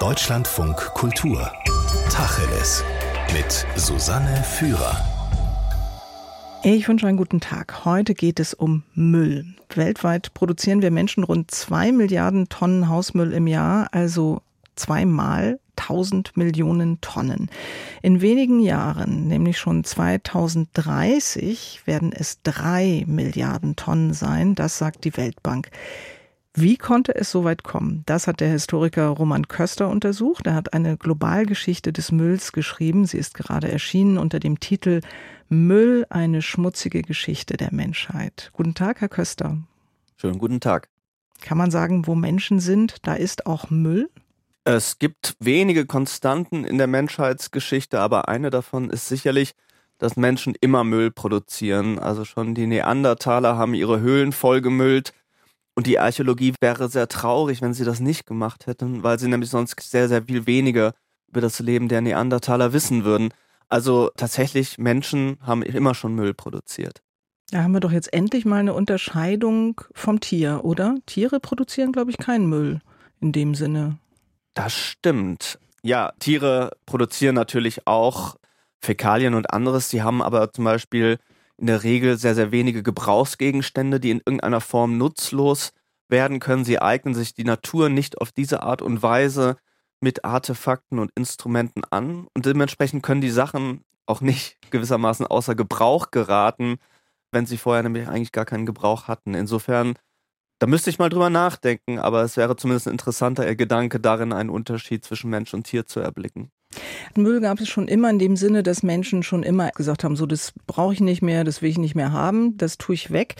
Deutschlandfunk Kultur. Tacheles. Mit Susanne Führer. Ich wünsche einen guten Tag. Heute geht es um Müll. Weltweit produzieren wir Menschen rund zwei Milliarden Tonnen Hausmüll im Jahr, also zweimal 1000 Millionen Tonnen. In wenigen Jahren, nämlich schon 2030, werden es drei Milliarden Tonnen sein. Das sagt die Weltbank. Wie konnte es so weit kommen? Das hat der Historiker Roman Köster untersucht. Er hat eine Globalgeschichte des Mülls geschrieben. Sie ist gerade erschienen unter dem Titel Müll, eine schmutzige Geschichte der Menschheit. Guten Tag, Herr Köster. Schönen guten Tag. Kann man sagen, wo Menschen sind, da ist auch Müll? Es gibt wenige Konstanten in der Menschheitsgeschichte, aber eine davon ist sicherlich, dass Menschen immer Müll produzieren. Also schon die Neandertaler haben ihre Höhlen vollgemüllt. Und die Archäologie wäre sehr traurig, wenn sie das nicht gemacht hätten, weil sie nämlich sonst sehr, sehr viel weniger über das Leben der Neandertaler wissen würden. Also tatsächlich, Menschen haben immer schon Müll produziert. Da haben wir doch jetzt endlich mal eine Unterscheidung vom Tier, oder? Tiere produzieren, glaube ich, keinen Müll in dem Sinne. Das stimmt. Ja, Tiere produzieren natürlich auch Fäkalien und anderes. Sie haben aber zum Beispiel in der Regel sehr, sehr wenige Gebrauchsgegenstände, die in irgendeiner Form nutzlos werden können. Sie eignen sich die Natur nicht auf diese Art und Weise mit Artefakten und Instrumenten an und dementsprechend können die Sachen auch nicht gewissermaßen außer Gebrauch geraten, wenn sie vorher nämlich eigentlich gar keinen Gebrauch hatten. Insofern, da müsste ich mal drüber nachdenken, aber es wäre zumindest ein interessanter Gedanke darin, einen Unterschied zwischen Mensch und Tier zu erblicken. Müll gab es schon immer in dem Sinne, dass Menschen schon immer gesagt haben, so das brauche ich nicht mehr, das will ich nicht mehr haben, das tue ich weg.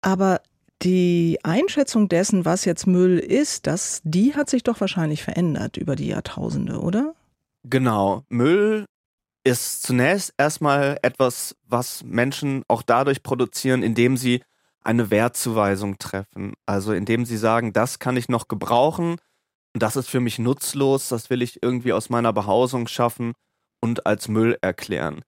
Aber die Einschätzung dessen, was jetzt Müll ist, das, die hat sich doch wahrscheinlich verändert über die Jahrtausende, oder? Genau. Müll ist zunächst erstmal etwas, was Menschen auch dadurch produzieren, indem sie eine Wertzuweisung treffen. Also indem sie sagen, das kann ich noch gebrauchen, das ist für mich nutzlos, das will ich irgendwie aus meiner Behausung schaffen und als Müll erklären.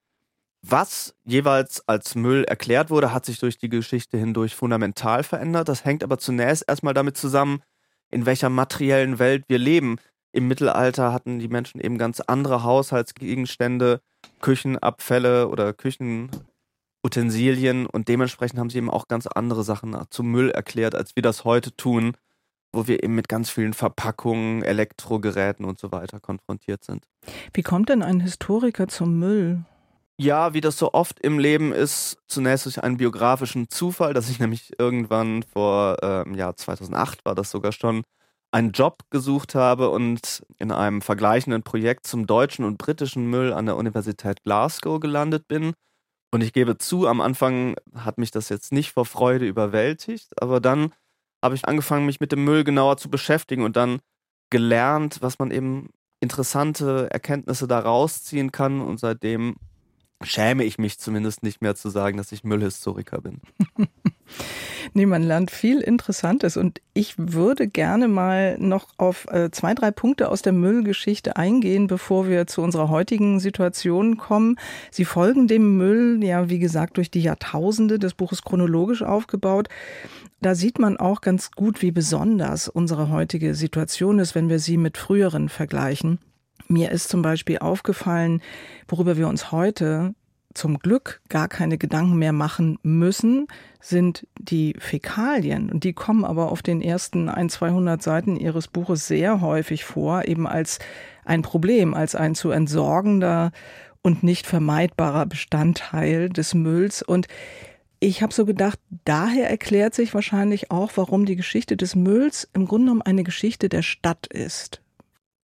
Was jeweils als Müll erklärt wurde, hat sich durch die Geschichte hindurch fundamental verändert. Das hängt aber zunächst erstmal damit zusammen, in welcher materiellen Welt wir leben. Im Mittelalter hatten die Menschen eben ganz andere Haushaltsgegenstände, Küchenabfälle oder Küchenutensilien und dementsprechend haben sie eben auch ganz andere Sachen zum Müll erklärt, als wir das heute tun wo wir eben mit ganz vielen Verpackungen, Elektrogeräten und so weiter konfrontiert sind. Wie kommt denn ein Historiker zum Müll? Ja, wie das so oft im Leben ist, zunächst durch einen biografischen Zufall, dass ich nämlich irgendwann vor ähm, Jahr 2008 war das sogar schon, einen Job gesucht habe und in einem vergleichenden Projekt zum deutschen und britischen Müll an der Universität Glasgow gelandet bin. Und ich gebe zu, am Anfang hat mich das jetzt nicht vor Freude überwältigt, aber dann habe ich angefangen, mich mit dem Müll genauer zu beschäftigen und dann gelernt, was man eben interessante Erkenntnisse da rausziehen kann. Und seitdem schäme ich mich zumindest nicht mehr zu sagen, dass ich Müllhistoriker bin. nee, man lernt viel Interessantes und ich würde gerne mal noch auf äh, zwei, drei Punkte aus der Müllgeschichte eingehen, bevor wir zu unserer heutigen Situation kommen. Sie folgen dem Müll, ja, wie gesagt, durch die Jahrtausende. Das Buch ist chronologisch aufgebaut. Da sieht man auch ganz gut, wie besonders unsere heutige Situation ist, wenn wir sie mit früheren vergleichen. Mir ist zum Beispiel aufgefallen, worüber wir uns heute zum Glück gar keine Gedanken mehr machen müssen, sind die Fäkalien. Und die kommen aber auf den ersten ein, 200 Seiten Ihres Buches sehr häufig vor, eben als ein Problem, als ein zu entsorgender und nicht vermeidbarer Bestandteil des Mülls. Und ich habe so gedacht, daher erklärt sich wahrscheinlich auch, warum die Geschichte des Mülls im Grunde genommen eine Geschichte der Stadt ist.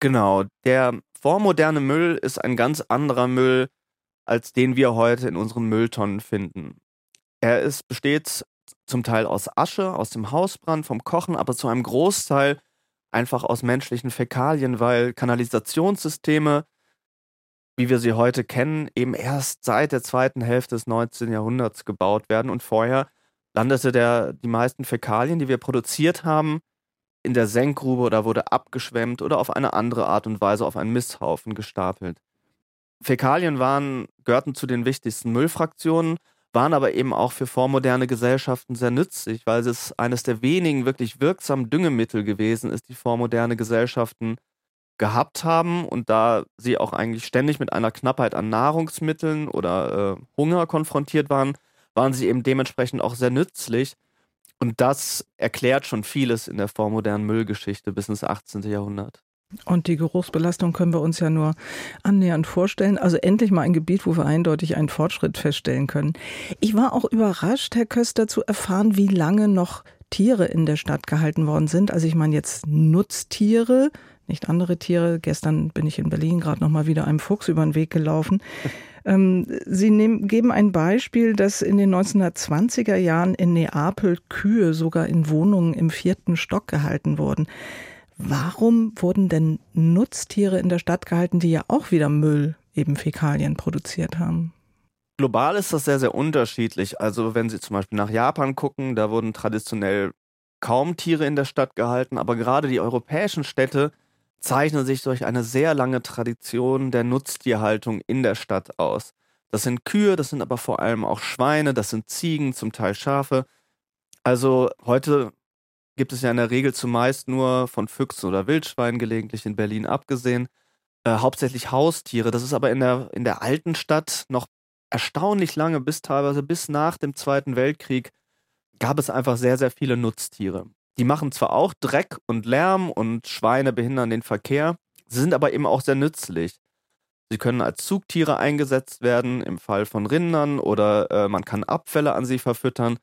Genau, der vormoderne Müll ist ein ganz anderer Müll, als den wir heute in unseren Mülltonnen finden. Er ist, besteht zum Teil aus Asche, aus dem Hausbrand, vom Kochen, aber zu einem Großteil einfach aus menschlichen Fäkalien, weil Kanalisationssysteme wie wir sie heute kennen, eben erst seit der zweiten Hälfte des 19. Jahrhunderts gebaut werden. Und vorher landete der, die meisten Fäkalien, die wir produziert haben, in der Senkgrube oder wurde abgeschwemmt oder auf eine andere Art und Weise auf einen Misthaufen gestapelt. Fäkalien waren, gehörten zu den wichtigsten Müllfraktionen, waren aber eben auch für vormoderne Gesellschaften sehr nützlich, weil es eines der wenigen wirklich wirksamen Düngemittel gewesen ist, die vormoderne Gesellschaften gehabt haben und da sie auch eigentlich ständig mit einer Knappheit an Nahrungsmitteln oder äh, Hunger konfrontiert waren, waren sie eben dementsprechend auch sehr nützlich. Und das erklärt schon vieles in der vormodernen Müllgeschichte bis ins 18. Jahrhundert. Und die Geruchsbelastung können wir uns ja nur annähernd vorstellen. Also endlich mal ein Gebiet, wo wir eindeutig einen Fortschritt feststellen können. Ich war auch überrascht, Herr Köster, zu erfahren, wie lange noch Tiere in der Stadt gehalten worden sind. Also ich meine jetzt Nutztiere, nicht andere Tiere. Gestern bin ich in Berlin gerade noch mal wieder einem Fuchs über den Weg gelaufen. Ähm, Sie nehmen, geben ein Beispiel, dass in den 1920er Jahren in Neapel Kühe sogar in Wohnungen im vierten Stock gehalten wurden. Warum wurden denn Nutztiere in der Stadt gehalten, die ja auch wieder Müll, eben Fäkalien produziert haben? Global ist das sehr, sehr unterschiedlich. Also wenn Sie zum Beispiel nach Japan gucken, da wurden traditionell kaum Tiere in der Stadt gehalten, aber gerade die europäischen Städte zeichnen sich durch eine sehr lange Tradition der Nutztierhaltung in der Stadt aus. Das sind Kühe, das sind aber vor allem auch Schweine, das sind Ziegen, zum Teil Schafe. Also heute gibt es ja in der Regel zumeist nur von Füchsen oder Wildschweinen gelegentlich in Berlin abgesehen. Äh, hauptsächlich Haustiere. Das ist aber in der, in der alten Stadt noch erstaunlich lange, bis teilweise bis nach dem Zweiten Weltkrieg, gab es einfach sehr, sehr viele Nutztiere. Die machen zwar auch Dreck und Lärm und Schweine behindern den Verkehr, sie sind aber eben auch sehr nützlich. Sie können als Zugtiere eingesetzt werden im Fall von Rindern oder äh, man kann Abfälle an sie verfüttern.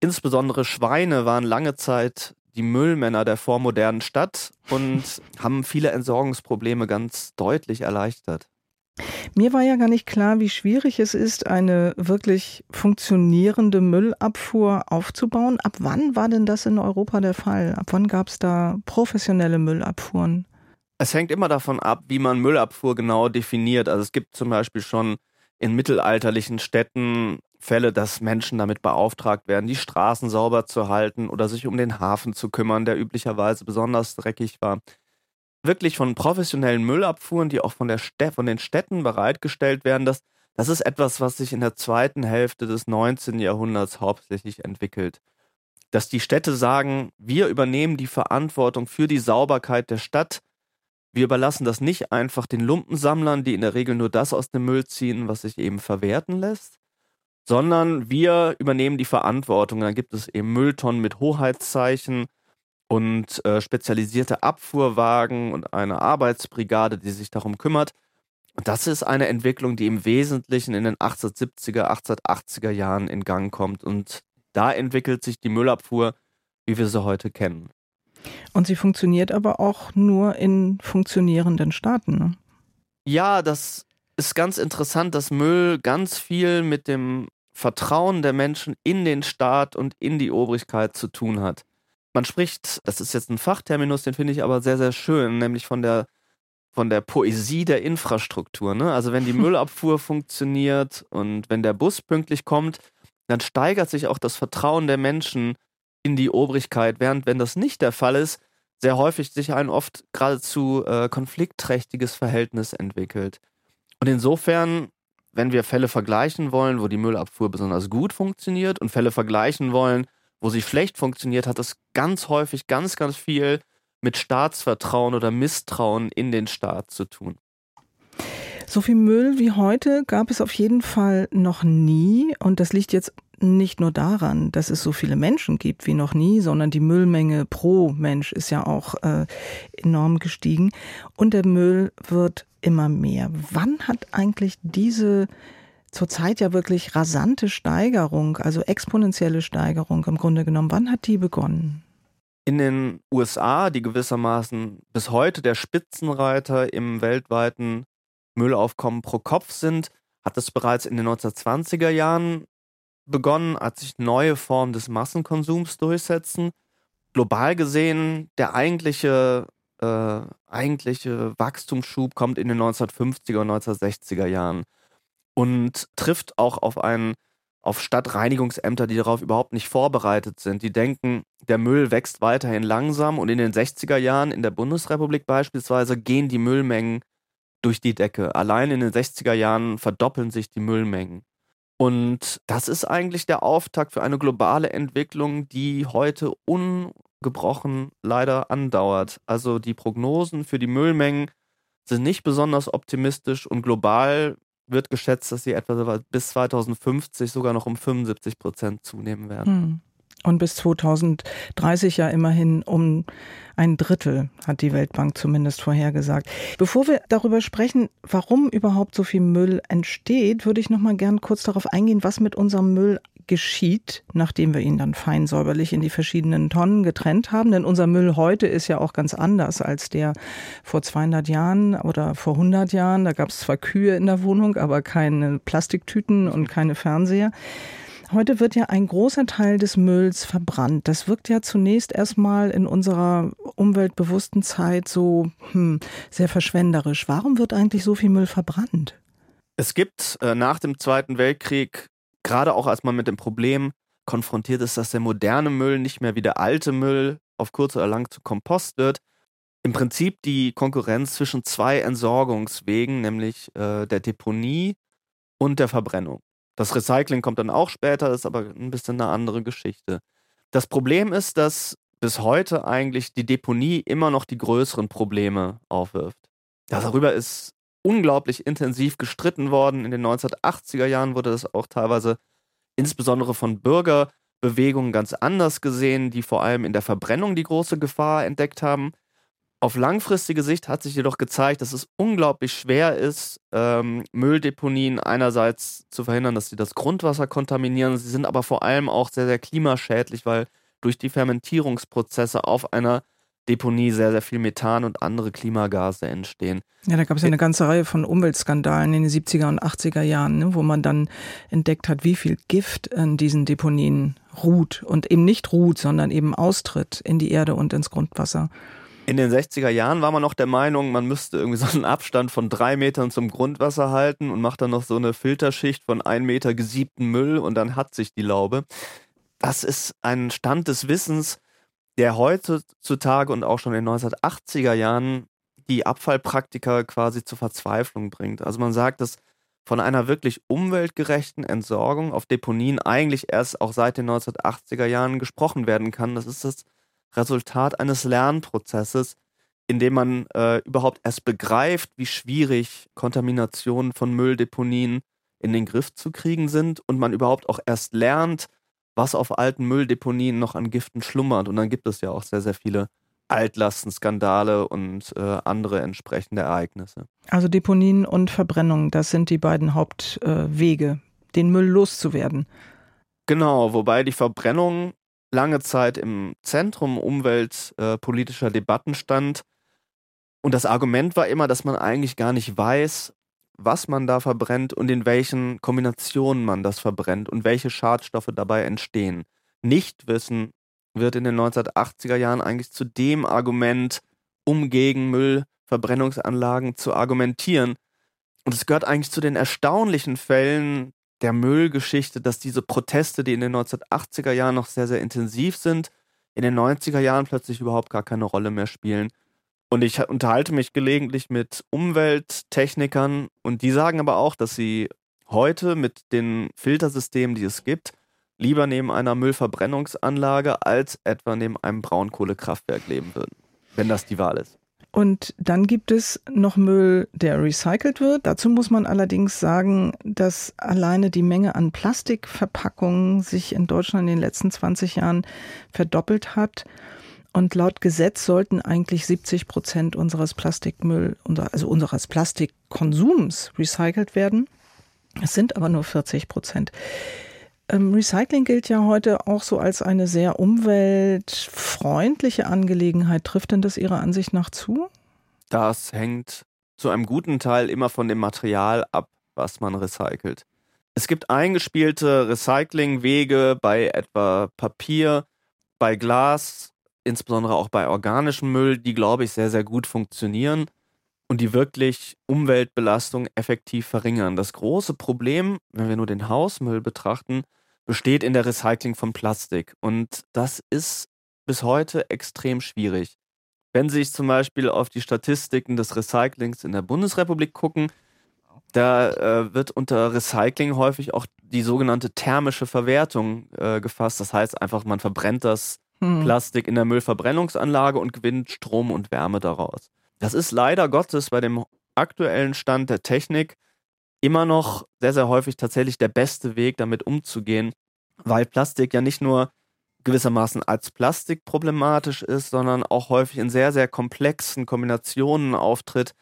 Insbesondere Schweine waren lange Zeit die Müllmänner der vormodernen Stadt und haben viele Entsorgungsprobleme ganz deutlich erleichtert. Mir war ja gar nicht klar, wie schwierig es ist, eine wirklich funktionierende Müllabfuhr aufzubauen. Ab wann war denn das in Europa der Fall? Ab wann gab es da professionelle Müllabfuhren? Es hängt immer davon ab, wie man Müllabfuhr genau definiert. Also es gibt zum Beispiel schon in mittelalterlichen Städten Fälle, dass Menschen damit beauftragt werden, die Straßen sauber zu halten oder sich um den Hafen zu kümmern, der üblicherweise besonders dreckig war wirklich von professionellen Müllabfuhren, die auch von, der Städ von den Städten bereitgestellt werden, das, das ist etwas, was sich in der zweiten Hälfte des 19. Jahrhunderts hauptsächlich entwickelt. Dass die Städte sagen, wir übernehmen die Verantwortung für die Sauberkeit der Stadt, wir überlassen das nicht einfach den Lumpensammlern, die in der Regel nur das aus dem Müll ziehen, was sich eben verwerten lässt, sondern wir übernehmen die Verantwortung. Dann gibt es eben Mülltonnen mit Hoheitszeichen, und äh, spezialisierte Abfuhrwagen und eine Arbeitsbrigade, die sich darum kümmert. Und das ist eine Entwicklung, die im Wesentlichen in den 1870er, 1880er Jahren in Gang kommt. Und da entwickelt sich die Müllabfuhr, wie wir sie heute kennen. Und sie funktioniert aber auch nur in funktionierenden Staaten. Ne? Ja, das ist ganz interessant, dass Müll ganz viel mit dem Vertrauen der Menschen in den Staat und in die Obrigkeit zu tun hat. Man spricht, das ist jetzt ein Fachterminus, den finde ich aber sehr, sehr schön, nämlich von der, von der Poesie der Infrastruktur. Ne? Also wenn die Müllabfuhr funktioniert und wenn der Bus pünktlich kommt, dann steigert sich auch das Vertrauen der Menschen in die Obrigkeit, während wenn das nicht der Fall ist, sehr häufig sich ein oft geradezu äh, konfliktträchtiges Verhältnis entwickelt. Und insofern, wenn wir Fälle vergleichen wollen, wo die Müllabfuhr besonders gut funktioniert und Fälle vergleichen wollen, wo sie schlecht funktioniert, hat es ganz häufig ganz, ganz viel mit Staatsvertrauen oder Misstrauen in den Staat zu tun. So viel Müll wie heute gab es auf jeden Fall noch nie. Und das liegt jetzt nicht nur daran, dass es so viele Menschen gibt wie noch nie, sondern die Müllmenge pro Mensch ist ja auch äh, enorm gestiegen. Und der Müll wird immer mehr. Wann hat eigentlich diese zurzeit ja wirklich rasante Steigerung, also exponentielle Steigerung im Grunde genommen. Wann hat die begonnen? In den USA, die gewissermaßen bis heute der Spitzenreiter im weltweiten Müllaufkommen pro Kopf sind, hat es bereits in den 1920er Jahren begonnen, als sich neue Formen des Massenkonsums durchsetzen. Global gesehen, der eigentliche, äh, eigentliche Wachstumsschub kommt in den 1950er und 1960er Jahren und trifft auch auf einen auf Stadtreinigungsämter, die darauf überhaupt nicht vorbereitet sind. Die denken, der Müll wächst weiterhin langsam und in den 60er Jahren in der Bundesrepublik beispielsweise gehen die Müllmengen durch die Decke. Allein in den 60er Jahren verdoppeln sich die Müllmengen. Und das ist eigentlich der Auftakt für eine globale Entwicklung, die heute un ungebrochen leider andauert. Also die Prognosen für die Müllmengen sind nicht besonders optimistisch und global wird geschätzt, dass sie etwa bis 2050 sogar noch um 75 Prozent zunehmen werden. Hm. Und bis 2030 ja immerhin um ein Drittel, hat die Weltbank zumindest vorhergesagt. Bevor wir darüber sprechen, warum überhaupt so viel Müll entsteht, würde ich noch mal gern kurz darauf eingehen, was mit unserem Müll geschieht, nachdem wir ihn dann fein säuberlich in die verschiedenen Tonnen getrennt haben. Denn unser Müll heute ist ja auch ganz anders als der vor 200 Jahren oder vor 100 Jahren. Da gab es zwar Kühe in der Wohnung, aber keine Plastiktüten und keine Fernseher. Heute wird ja ein großer Teil des Mülls verbrannt. Das wirkt ja zunächst erstmal in unserer umweltbewussten Zeit so hm, sehr verschwenderisch. Warum wird eigentlich so viel Müll verbrannt? Es gibt äh, nach dem Zweiten Weltkrieg, gerade auch als man mit dem Problem konfrontiert ist, dass der moderne Müll nicht mehr wie der alte Müll auf kurz oder lang zu Kompost wird, im Prinzip die Konkurrenz zwischen zwei Entsorgungswegen, nämlich äh, der Deponie und der Verbrennung. Das Recycling kommt dann auch später, ist aber ein bisschen eine andere Geschichte. Das Problem ist, dass bis heute eigentlich die Deponie immer noch die größeren Probleme aufwirft. Darüber ist unglaublich intensiv gestritten worden. In den 1980er Jahren wurde das auch teilweise insbesondere von Bürgerbewegungen ganz anders gesehen, die vor allem in der Verbrennung die große Gefahr entdeckt haben. Auf langfristige Sicht hat sich jedoch gezeigt, dass es unglaublich schwer ist, ähm, Mülldeponien einerseits zu verhindern, dass sie das Grundwasser kontaminieren. Sie sind aber vor allem auch sehr, sehr klimaschädlich, weil durch die Fermentierungsprozesse auf einer Deponie sehr, sehr viel Methan und andere Klimagase entstehen. Ja, da gab es ja eine ganze Reihe von Umweltskandalen in den 70er und 80er Jahren, ne, wo man dann entdeckt hat, wie viel Gift in diesen Deponien ruht und eben nicht ruht, sondern eben austritt in die Erde und ins Grundwasser. In den 60er Jahren war man noch der Meinung, man müsste irgendwie so einen Abstand von drei Metern zum Grundwasser halten und macht dann noch so eine Filterschicht von ein Meter gesiebten Müll und dann hat sich die Laube. Das ist ein Stand des Wissens, der heutzutage und auch schon in den 1980er Jahren die Abfallpraktiker quasi zur Verzweiflung bringt. Also man sagt, dass von einer wirklich umweltgerechten Entsorgung auf Deponien eigentlich erst auch seit den 1980er Jahren gesprochen werden kann. Das ist das Resultat eines Lernprozesses, in dem man äh, überhaupt erst begreift, wie schwierig Kontaminationen von Mülldeponien in den Griff zu kriegen sind und man überhaupt auch erst lernt, was auf alten Mülldeponien noch an Giften schlummert. Und dann gibt es ja auch sehr, sehr viele Altlastenskandale und äh, andere entsprechende Ereignisse. Also Deponien und Verbrennung, das sind die beiden Hauptwege, äh, den Müll loszuwerden. Genau, wobei die Verbrennung lange Zeit im Zentrum umweltpolitischer äh, Debatten stand. Und das Argument war immer, dass man eigentlich gar nicht weiß, was man da verbrennt und in welchen Kombinationen man das verbrennt und welche Schadstoffe dabei entstehen. Nichtwissen wird in den 1980er Jahren eigentlich zu dem Argument, um gegen Müllverbrennungsanlagen zu argumentieren. Und es gehört eigentlich zu den erstaunlichen Fällen der Müllgeschichte, dass diese Proteste, die in den 1980er Jahren noch sehr, sehr intensiv sind, in den 90er Jahren plötzlich überhaupt gar keine Rolle mehr spielen. Und ich unterhalte mich gelegentlich mit Umwelttechnikern und die sagen aber auch, dass sie heute mit den Filtersystemen, die es gibt, lieber neben einer Müllverbrennungsanlage als etwa neben einem Braunkohlekraftwerk leben würden, wenn das die Wahl ist. Und dann gibt es noch Müll, der recycelt wird. Dazu muss man allerdings sagen, dass alleine die Menge an Plastikverpackungen sich in Deutschland in den letzten 20 Jahren verdoppelt hat. Und laut Gesetz sollten eigentlich 70 Prozent unseres Plastikmüll, also unseres Plastikkonsums recycelt werden. Es sind aber nur 40 Prozent. Ähm, Recycling gilt ja heute auch so als eine sehr umweltfreundliche Angelegenheit. Trifft denn das Ihrer Ansicht nach zu? Das hängt zu einem guten Teil immer von dem Material ab, was man recycelt. Es gibt eingespielte Recyclingwege bei etwa Papier, bei Glas, insbesondere auch bei organischem Müll, die, glaube ich, sehr, sehr gut funktionieren und die wirklich Umweltbelastung effektiv verringern. Das große Problem, wenn wir nur den Hausmüll betrachten, besteht in der Recycling von Plastik. Und das ist bis heute extrem schwierig. Wenn Sie sich zum Beispiel auf die Statistiken des Recyclings in der Bundesrepublik gucken, da äh, wird unter Recycling häufig auch die sogenannte thermische Verwertung äh, gefasst. Das heißt einfach, man verbrennt das hm. Plastik in der Müllverbrennungsanlage und gewinnt Strom und Wärme daraus. Das ist leider Gottes bei dem aktuellen Stand der Technik immer noch sehr, sehr häufig tatsächlich der beste Weg, damit umzugehen, weil Plastik ja nicht nur gewissermaßen als Plastik problematisch ist, sondern auch häufig in sehr, sehr komplexen Kombinationen auftritt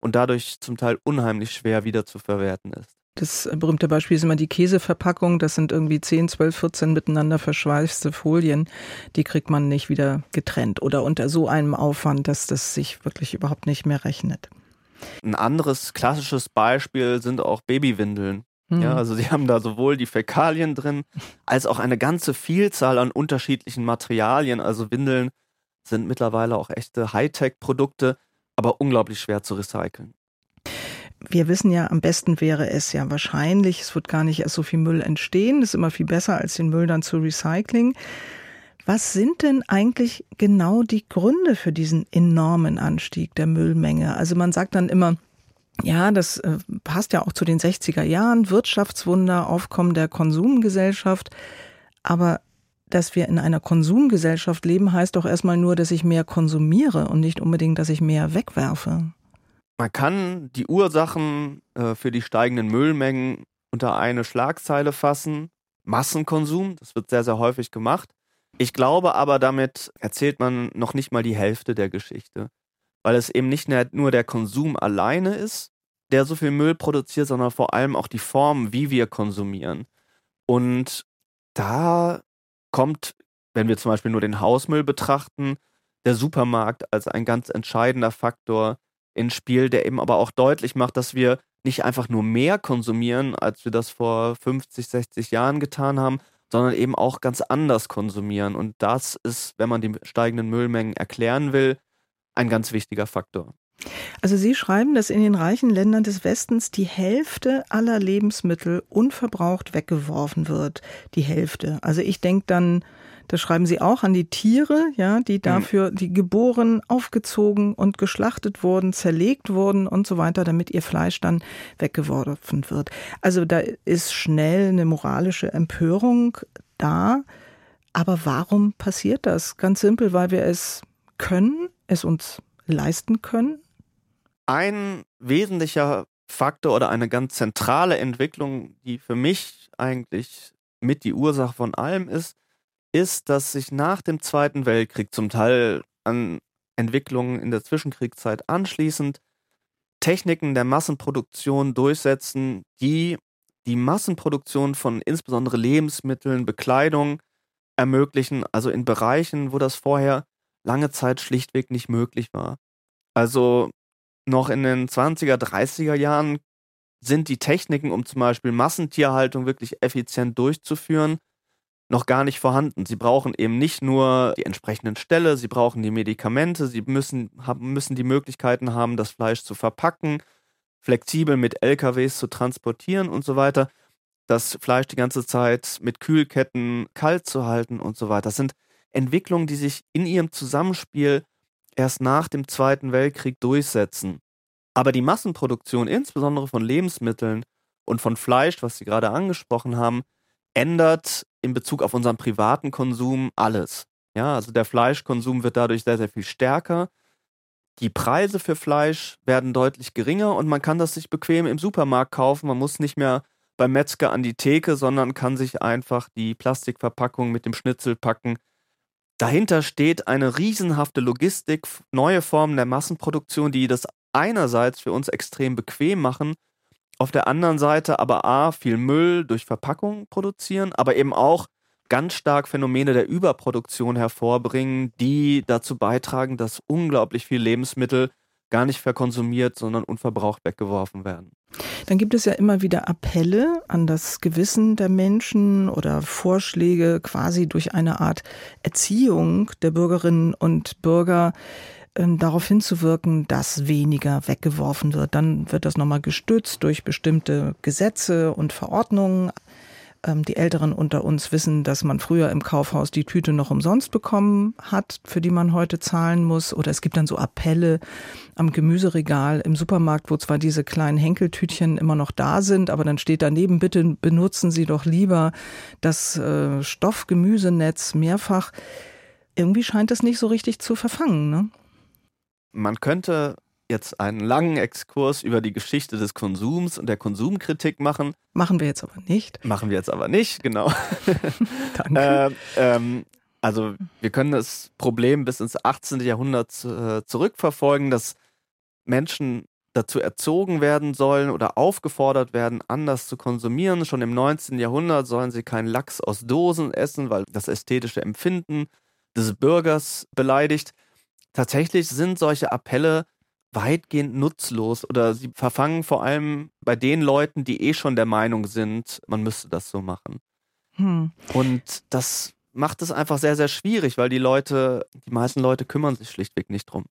und dadurch zum Teil unheimlich schwer wieder zu verwerten ist. Das berühmte Beispiel ist immer die Käseverpackung. Das sind irgendwie 10, 12, 14 miteinander verschweißte Folien. Die kriegt man nicht wieder getrennt oder unter so einem Aufwand, dass das sich wirklich überhaupt nicht mehr rechnet. Ein anderes klassisches Beispiel sind auch Babywindeln. Mhm. Ja, also sie haben da sowohl die Fäkalien drin, als auch eine ganze Vielzahl an unterschiedlichen Materialien. Also Windeln sind mittlerweile auch echte Hightech-Produkte, aber unglaublich schwer zu recyceln. Wir wissen ja, am besten wäre es ja wahrscheinlich, es wird gar nicht erst so viel Müll entstehen. Das ist immer viel besser, als den Müll dann zu recyceln. Was sind denn eigentlich genau die Gründe für diesen enormen Anstieg der Müllmenge? Also man sagt dann immer, ja, das äh, passt ja auch zu den 60er Jahren, Wirtschaftswunder, Aufkommen der Konsumgesellschaft. Aber dass wir in einer Konsumgesellschaft leben, heißt doch erstmal nur, dass ich mehr konsumiere und nicht unbedingt, dass ich mehr wegwerfe. Man kann die Ursachen äh, für die steigenden Müllmengen unter eine Schlagzeile fassen. Massenkonsum, das wird sehr, sehr häufig gemacht. Ich glaube aber, damit erzählt man noch nicht mal die Hälfte der Geschichte weil es eben nicht nur der Konsum alleine ist, der so viel Müll produziert, sondern vor allem auch die Form, wie wir konsumieren. Und da kommt, wenn wir zum Beispiel nur den Hausmüll betrachten, der Supermarkt als ein ganz entscheidender Faktor ins Spiel, der eben aber auch deutlich macht, dass wir nicht einfach nur mehr konsumieren, als wir das vor 50, 60 Jahren getan haben, sondern eben auch ganz anders konsumieren. Und das ist, wenn man die steigenden Müllmengen erklären will, ein ganz wichtiger Faktor. Also Sie schreiben, dass in den reichen Ländern des Westens die Hälfte aller Lebensmittel unverbraucht weggeworfen wird. Die Hälfte. Also ich denke dann, das schreiben Sie auch an die Tiere, ja, die mhm. dafür, die geboren, aufgezogen und geschlachtet wurden, zerlegt wurden und so weiter, damit ihr Fleisch dann weggeworfen wird. Also da ist schnell eine moralische Empörung da. Aber warum passiert das? Ganz simpel, weil wir es können, es uns leisten können? Ein wesentlicher Faktor oder eine ganz zentrale Entwicklung, die für mich eigentlich mit die Ursache von allem ist, ist, dass sich nach dem Zweiten Weltkrieg zum Teil an Entwicklungen in der Zwischenkriegszeit anschließend Techniken der Massenproduktion durchsetzen, die die Massenproduktion von insbesondere Lebensmitteln, Bekleidung ermöglichen, also in Bereichen, wo das vorher lange Zeit schlichtweg nicht möglich war. Also noch in den 20er, 30er Jahren sind die Techniken, um zum Beispiel Massentierhaltung wirklich effizient durchzuführen, noch gar nicht vorhanden. Sie brauchen eben nicht nur die entsprechenden Ställe, sie brauchen die Medikamente, sie müssen, haben, müssen die Möglichkeiten haben, das Fleisch zu verpacken, flexibel mit LKWs zu transportieren und so weiter, das Fleisch die ganze Zeit mit Kühlketten kalt zu halten und so weiter. Das sind Entwicklungen, die sich in ihrem Zusammenspiel erst nach dem Zweiten Weltkrieg durchsetzen. Aber die Massenproduktion, insbesondere von Lebensmitteln und von Fleisch, was Sie gerade angesprochen haben, ändert in Bezug auf unseren privaten Konsum alles. Ja, also der Fleischkonsum wird dadurch sehr, sehr viel stärker. Die Preise für Fleisch werden deutlich geringer und man kann das sich bequem im Supermarkt kaufen. Man muss nicht mehr beim Metzger an die Theke, sondern kann sich einfach die Plastikverpackung mit dem Schnitzel packen Dahinter steht eine riesenhafte Logistik, neue Formen der Massenproduktion, die das einerseits für uns extrem bequem machen, auf der anderen Seite aber A, viel Müll durch Verpackung produzieren, aber eben auch ganz stark Phänomene der Überproduktion hervorbringen, die dazu beitragen, dass unglaublich viel Lebensmittel gar nicht verkonsumiert, sondern unverbraucht weggeworfen werden. Dann gibt es ja immer wieder Appelle an das Gewissen der Menschen oder Vorschläge quasi durch eine Art Erziehung der Bürgerinnen und Bürger darauf hinzuwirken, dass weniger weggeworfen wird. Dann wird das nochmal gestützt durch bestimmte Gesetze und Verordnungen. Ähm, die Älteren unter uns wissen, dass man früher im Kaufhaus die Tüte noch umsonst bekommen hat, für die man heute zahlen muss. Oder es gibt dann so Appelle am Gemüseregal im Supermarkt, wo zwar diese kleinen Henkeltütchen immer noch da sind, aber dann steht daneben, bitte benutzen Sie doch lieber das äh, Stoffgemüsenetz mehrfach. irgendwie scheint es nicht so richtig zu verfangen. Ne? Man könnte jetzt einen langen Exkurs über die Geschichte des Konsums und der Konsumkritik machen. Machen wir jetzt aber nicht. Machen wir jetzt aber nicht, genau. Danke. äh, ähm, also wir können das Problem bis ins 18. Jahrhundert äh, zurückverfolgen, dass Menschen dazu erzogen werden sollen oder aufgefordert werden, anders zu konsumieren. Schon im 19. Jahrhundert sollen sie keinen Lachs aus Dosen essen, weil das ästhetische Empfinden des Bürgers beleidigt. Tatsächlich sind solche Appelle weitgehend nutzlos oder sie verfangen vor allem bei den Leuten, die eh schon der Meinung sind, man müsste das so machen. Hm. Und das macht es einfach sehr, sehr schwierig, weil die Leute, die meisten Leute kümmern sich schlichtweg nicht drum.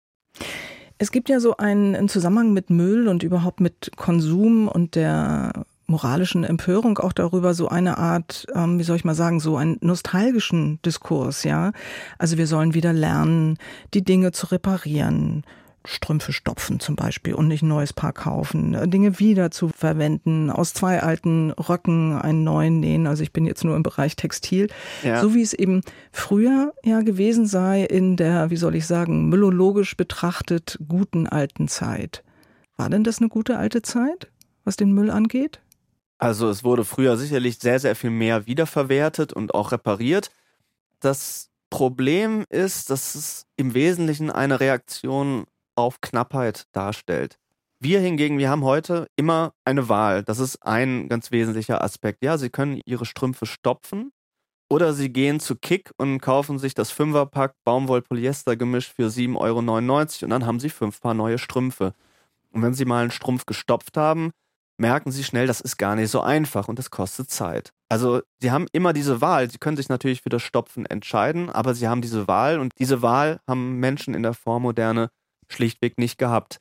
Es gibt ja so einen, einen Zusammenhang mit Müll und überhaupt mit Konsum und der moralischen Empörung auch darüber so eine Art, ähm, wie soll ich mal sagen, so einen nostalgischen Diskurs, ja. Also wir sollen wieder lernen, die Dinge zu reparieren, Strümpfe stopfen zum Beispiel und nicht ein neues Paar kaufen, Dinge wieder zu verwenden, aus zwei alten Röcken einen neuen nähen. Also ich bin jetzt nur im Bereich Textil, ja. so wie es eben früher ja gewesen sei in der, wie soll ich sagen, myllologisch betrachtet guten alten Zeit. War denn das eine gute alte Zeit, was den Müll angeht? Also es wurde früher sicherlich sehr, sehr viel mehr wiederverwertet und auch repariert. Das Problem ist, dass es im Wesentlichen eine Reaktion auf Knappheit darstellt. Wir hingegen, wir haben heute immer eine Wahl. Das ist ein ganz wesentlicher Aspekt. Ja, Sie können Ihre Strümpfe stopfen oder Sie gehen zu Kick und kaufen sich das Fünferpack Baumwoll-Polyester-Gemisch für 7,99 Euro und dann haben Sie fünf Paar neue Strümpfe. Und wenn Sie mal einen Strumpf gestopft haben, merken Sie schnell, das ist gar nicht so einfach und das kostet Zeit. Also Sie haben immer diese Wahl. Sie können sich natürlich für das Stopfen entscheiden, aber Sie haben diese Wahl und diese Wahl haben Menschen in der Vormoderne schlichtweg nicht gehabt.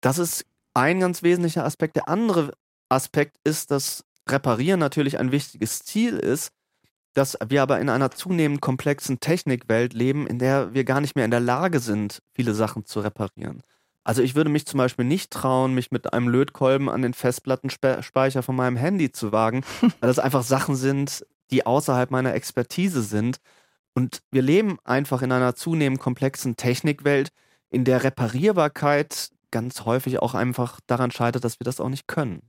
Das ist ein ganz wesentlicher Aspekt. Der andere Aspekt ist, dass Reparieren natürlich ein wichtiges Ziel ist, dass wir aber in einer zunehmend komplexen Technikwelt leben, in der wir gar nicht mehr in der Lage sind, viele Sachen zu reparieren. Also ich würde mich zum Beispiel nicht trauen, mich mit einem Lötkolben an den Festplattenspeicher von meinem Handy zu wagen, weil das einfach Sachen sind, die außerhalb meiner Expertise sind. Und wir leben einfach in einer zunehmend komplexen Technikwelt, in der Reparierbarkeit ganz häufig auch einfach daran scheitert, dass wir das auch nicht können.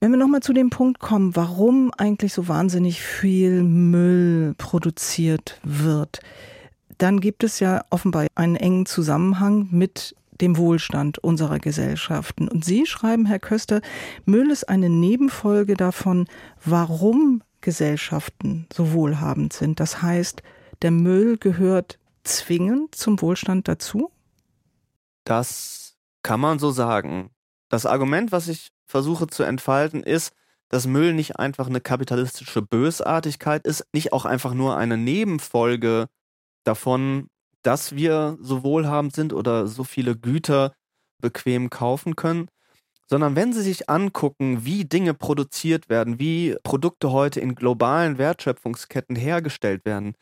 Wenn wir nochmal zu dem Punkt kommen, warum eigentlich so wahnsinnig viel Müll produziert wird, dann gibt es ja offenbar einen engen Zusammenhang mit dem Wohlstand unserer Gesellschaften. Und Sie schreiben, Herr Köster, Müll ist eine Nebenfolge davon, warum Gesellschaften so wohlhabend sind. Das heißt, der Müll gehört zwingend zum Wohlstand dazu? Das kann man so sagen. Das Argument, was ich versuche zu entfalten, ist, dass Müll nicht einfach eine kapitalistische Bösartigkeit ist, nicht auch einfach nur eine Nebenfolge davon, dass wir so wohlhabend sind oder so viele Güter bequem kaufen können, sondern wenn Sie sich angucken, wie Dinge produziert werden, wie Produkte heute in globalen Wertschöpfungsketten hergestellt werden,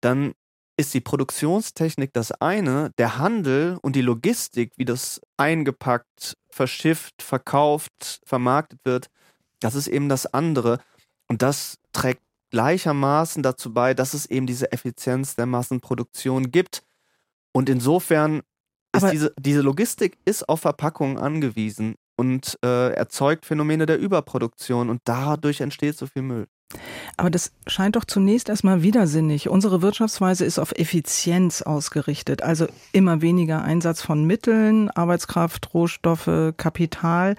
dann ist die Produktionstechnik das eine, der Handel und die Logistik, wie das eingepackt, verschifft, verkauft, vermarktet wird, das ist eben das andere. Und das trägt gleichermaßen dazu bei, dass es eben diese Effizienz der Massenproduktion gibt. Und insofern ist diese, diese Logistik ist auf Verpackungen angewiesen und äh, erzeugt Phänomene der Überproduktion und dadurch entsteht so viel Müll. Aber das scheint doch zunächst erstmal widersinnig. Unsere Wirtschaftsweise ist auf Effizienz ausgerichtet, also immer weniger Einsatz von Mitteln, Arbeitskraft, Rohstoffe, Kapital,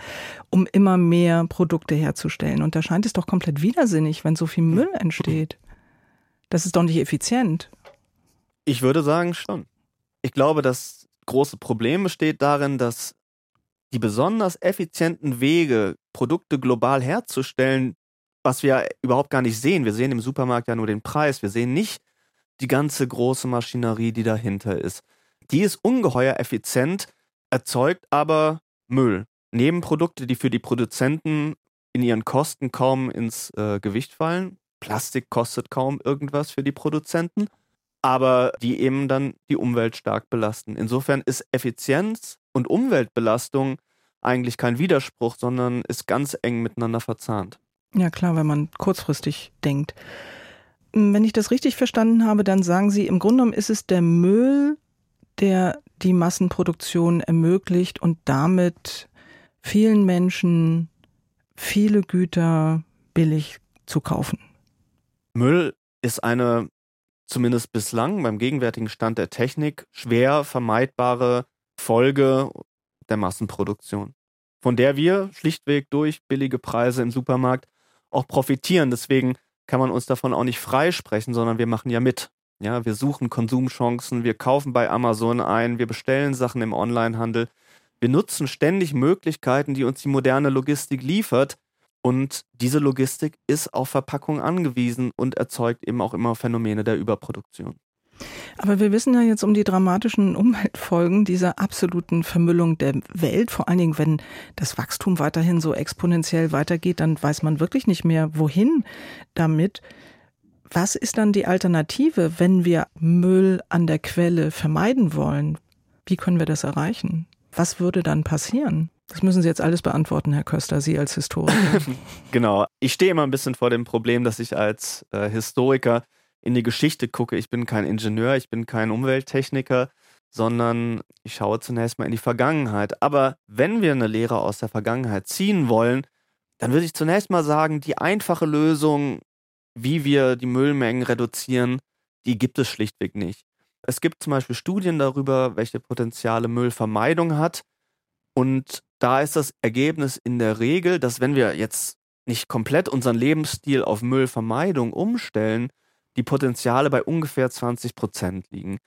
um immer mehr Produkte herzustellen. Und da scheint es doch komplett widersinnig, wenn so viel Müll entsteht. Das ist doch nicht effizient. Ich würde sagen schon. Ich glaube, das große Problem besteht darin, dass die besonders effizienten Wege, Produkte global herzustellen, was wir überhaupt gar nicht sehen. Wir sehen im Supermarkt ja nur den Preis. Wir sehen nicht die ganze große Maschinerie, die dahinter ist. Die ist ungeheuer effizient, erzeugt aber Müll. Nebenprodukte, die für die Produzenten in ihren Kosten kaum ins äh, Gewicht fallen. Plastik kostet kaum irgendwas für die Produzenten, aber die eben dann die Umwelt stark belasten. Insofern ist Effizienz und Umweltbelastung eigentlich kein Widerspruch, sondern ist ganz eng miteinander verzahnt. Ja klar, wenn man kurzfristig denkt. wenn ich das richtig verstanden habe, dann sagen Sie, im Grunde genommen ist es der Müll, der die Massenproduktion ermöglicht und damit vielen Menschen viele Güter billig zu kaufen. Müll ist eine, zumindest bislang beim gegenwärtigen Stand der Technik, schwer vermeidbare Folge der Massenproduktion, von der wir schlichtweg durch billige Preise im Supermarkt auch profitieren. Deswegen kann man uns davon auch nicht freisprechen, sondern wir machen ja mit. Ja, wir suchen Konsumchancen, wir kaufen bei Amazon ein, wir bestellen Sachen im Onlinehandel. Wir nutzen ständig Möglichkeiten, die uns die moderne Logistik liefert. Und diese Logistik ist auf Verpackung angewiesen und erzeugt eben auch immer Phänomene der Überproduktion. Aber wir wissen ja jetzt um die dramatischen Umweltfolgen dieser absoluten Vermüllung der Welt. Vor allen Dingen, wenn das Wachstum weiterhin so exponentiell weitergeht, dann weiß man wirklich nicht mehr, wohin damit. Was ist dann die Alternative, wenn wir Müll an der Quelle vermeiden wollen? Wie können wir das erreichen? Was würde dann passieren? Das müssen Sie jetzt alles beantworten, Herr Köster, Sie als Historiker. genau. Ich stehe immer ein bisschen vor dem Problem, dass ich als äh, Historiker in die Geschichte gucke. Ich bin kein Ingenieur, ich bin kein Umwelttechniker, sondern ich schaue zunächst mal in die Vergangenheit. Aber wenn wir eine Lehre aus der Vergangenheit ziehen wollen, dann würde ich zunächst mal sagen, die einfache Lösung, wie wir die Müllmengen reduzieren, die gibt es schlichtweg nicht. Es gibt zum Beispiel Studien darüber, welche Potenziale Müllvermeidung hat. Und da ist das Ergebnis in der Regel, dass wenn wir jetzt nicht komplett unseren Lebensstil auf Müllvermeidung umstellen, die Potenziale bei ungefähr 20 Prozent liegen.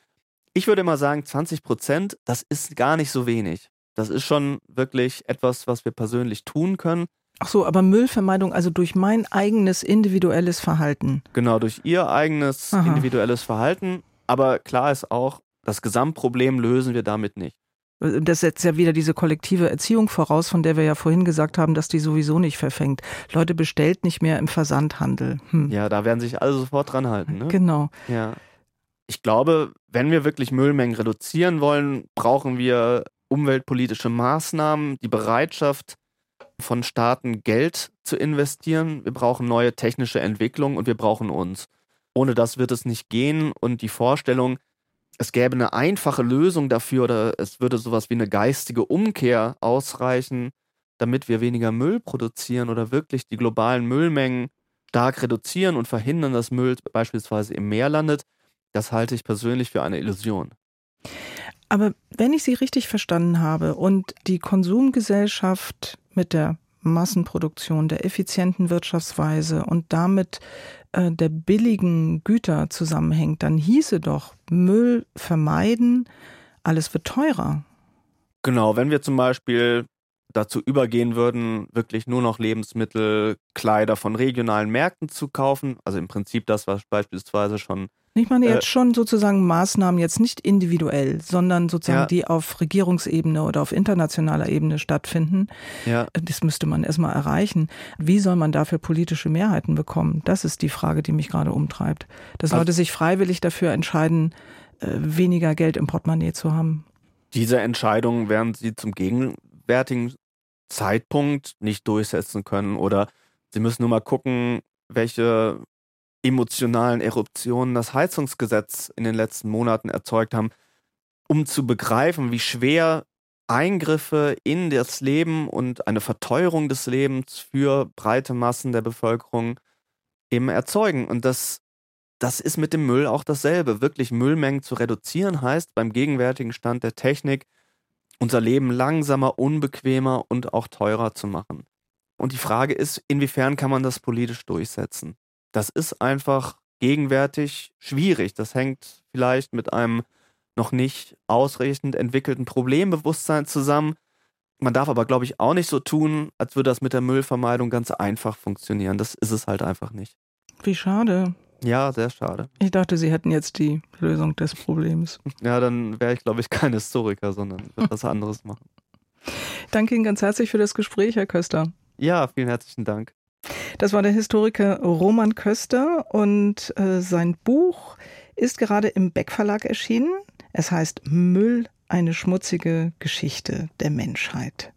Ich würde mal sagen, 20 Prozent, das ist gar nicht so wenig. Das ist schon wirklich etwas, was wir persönlich tun können. Ach so, aber Müllvermeidung, also durch mein eigenes individuelles Verhalten. Genau, durch ihr eigenes Aha. individuelles Verhalten. Aber klar ist auch, das Gesamtproblem lösen wir damit nicht. Das setzt ja wieder diese kollektive Erziehung voraus, von der wir ja vorhin gesagt haben, dass die sowieso nicht verfängt. Leute bestellt nicht mehr im Versandhandel. Hm. Ja, da werden sich alle sofort dran halten. Ne? Genau. Ja. Ich glaube, wenn wir wirklich Müllmengen reduzieren wollen, brauchen wir umweltpolitische Maßnahmen, die Bereitschaft von Staaten Geld zu investieren. Wir brauchen neue technische Entwicklungen und wir brauchen uns. Ohne das wird es nicht gehen und die Vorstellung, es gäbe eine einfache Lösung dafür oder es würde sowas wie eine geistige Umkehr ausreichen, damit wir weniger Müll produzieren oder wirklich die globalen Müllmengen stark reduzieren und verhindern, dass Müll beispielsweise im Meer landet, das halte ich persönlich für eine Illusion. Aber wenn ich Sie richtig verstanden habe und die Konsumgesellschaft mit der Massenproduktion, der effizienten Wirtschaftsweise und damit äh, der billigen Güter zusammenhängt, dann hieße doch Müll vermeiden, alles wird teurer. Genau, wenn wir zum Beispiel dazu übergehen würden, wirklich nur noch Lebensmittel, Kleider von regionalen Märkten zu kaufen, also im Prinzip das, was beispielsweise schon ich meine jetzt äh, schon sozusagen Maßnahmen jetzt nicht individuell, sondern sozusagen ja. die auf Regierungsebene oder auf internationaler Ebene stattfinden. Ja. Das müsste man erstmal erreichen. Wie soll man dafür politische Mehrheiten bekommen? Das ist die Frage, die mich gerade umtreibt. Dass also, Leute sich freiwillig dafür entscheiden, äh, weniger Geld im Portemonnaie zu haben. Diese Entscheidungen werden sie zum gegenwärtigen Zeitpunkt nicht durchsetzen können oder sie müssen nur mal gucken, welche emotionalen Eruptionen das Heizungsgesetz in den letzten Monaten erzeugt haben, um zu begreifen, wie schwer Eingriffe in das Leben und eine Verteuerung des Lebens für breite Massen der Bevölkerung eben erzeugen. Und das, das ist mit dem Müll auch dasselbe. Wirklich Müllmengen zu reduzieren heißt beim gegenwärtigen Stand der Technik, unser Leben langsamer, unbequemer und auch teurer zu machen. Und die Frage ist, inwiefern kann man das politisch durchsetzen? Das ist einfach gegenwärtig schwierig. Das hängt vielleicht mit einem noch nicht ausreichend entwickelten Problembewusstsein zusammen. Man darf aber, glaube ich, auch nicht so tun, als würde das mit der Müllvermeidung ganz einfach funktionieren. Das ist es halt einfach nicht. Wie schade. Ja, sehr schade. Ich dachte, Sie hätten jetzt die Lösung des Problems. Ja, dann wäre ich, glaube ich, kein Historiker, sondern würde was anderes machen. Danke Ihnen ganz herzlich für das Gespräch, Herr Köster. Ja, vielen herzlichen Dank. Das war der Historiker Roman Köster und äh, sein Buch ist gerade im Beck Verlag erschienen. Es heißt Müll, eine schmutzige Geschichte der Menschheit.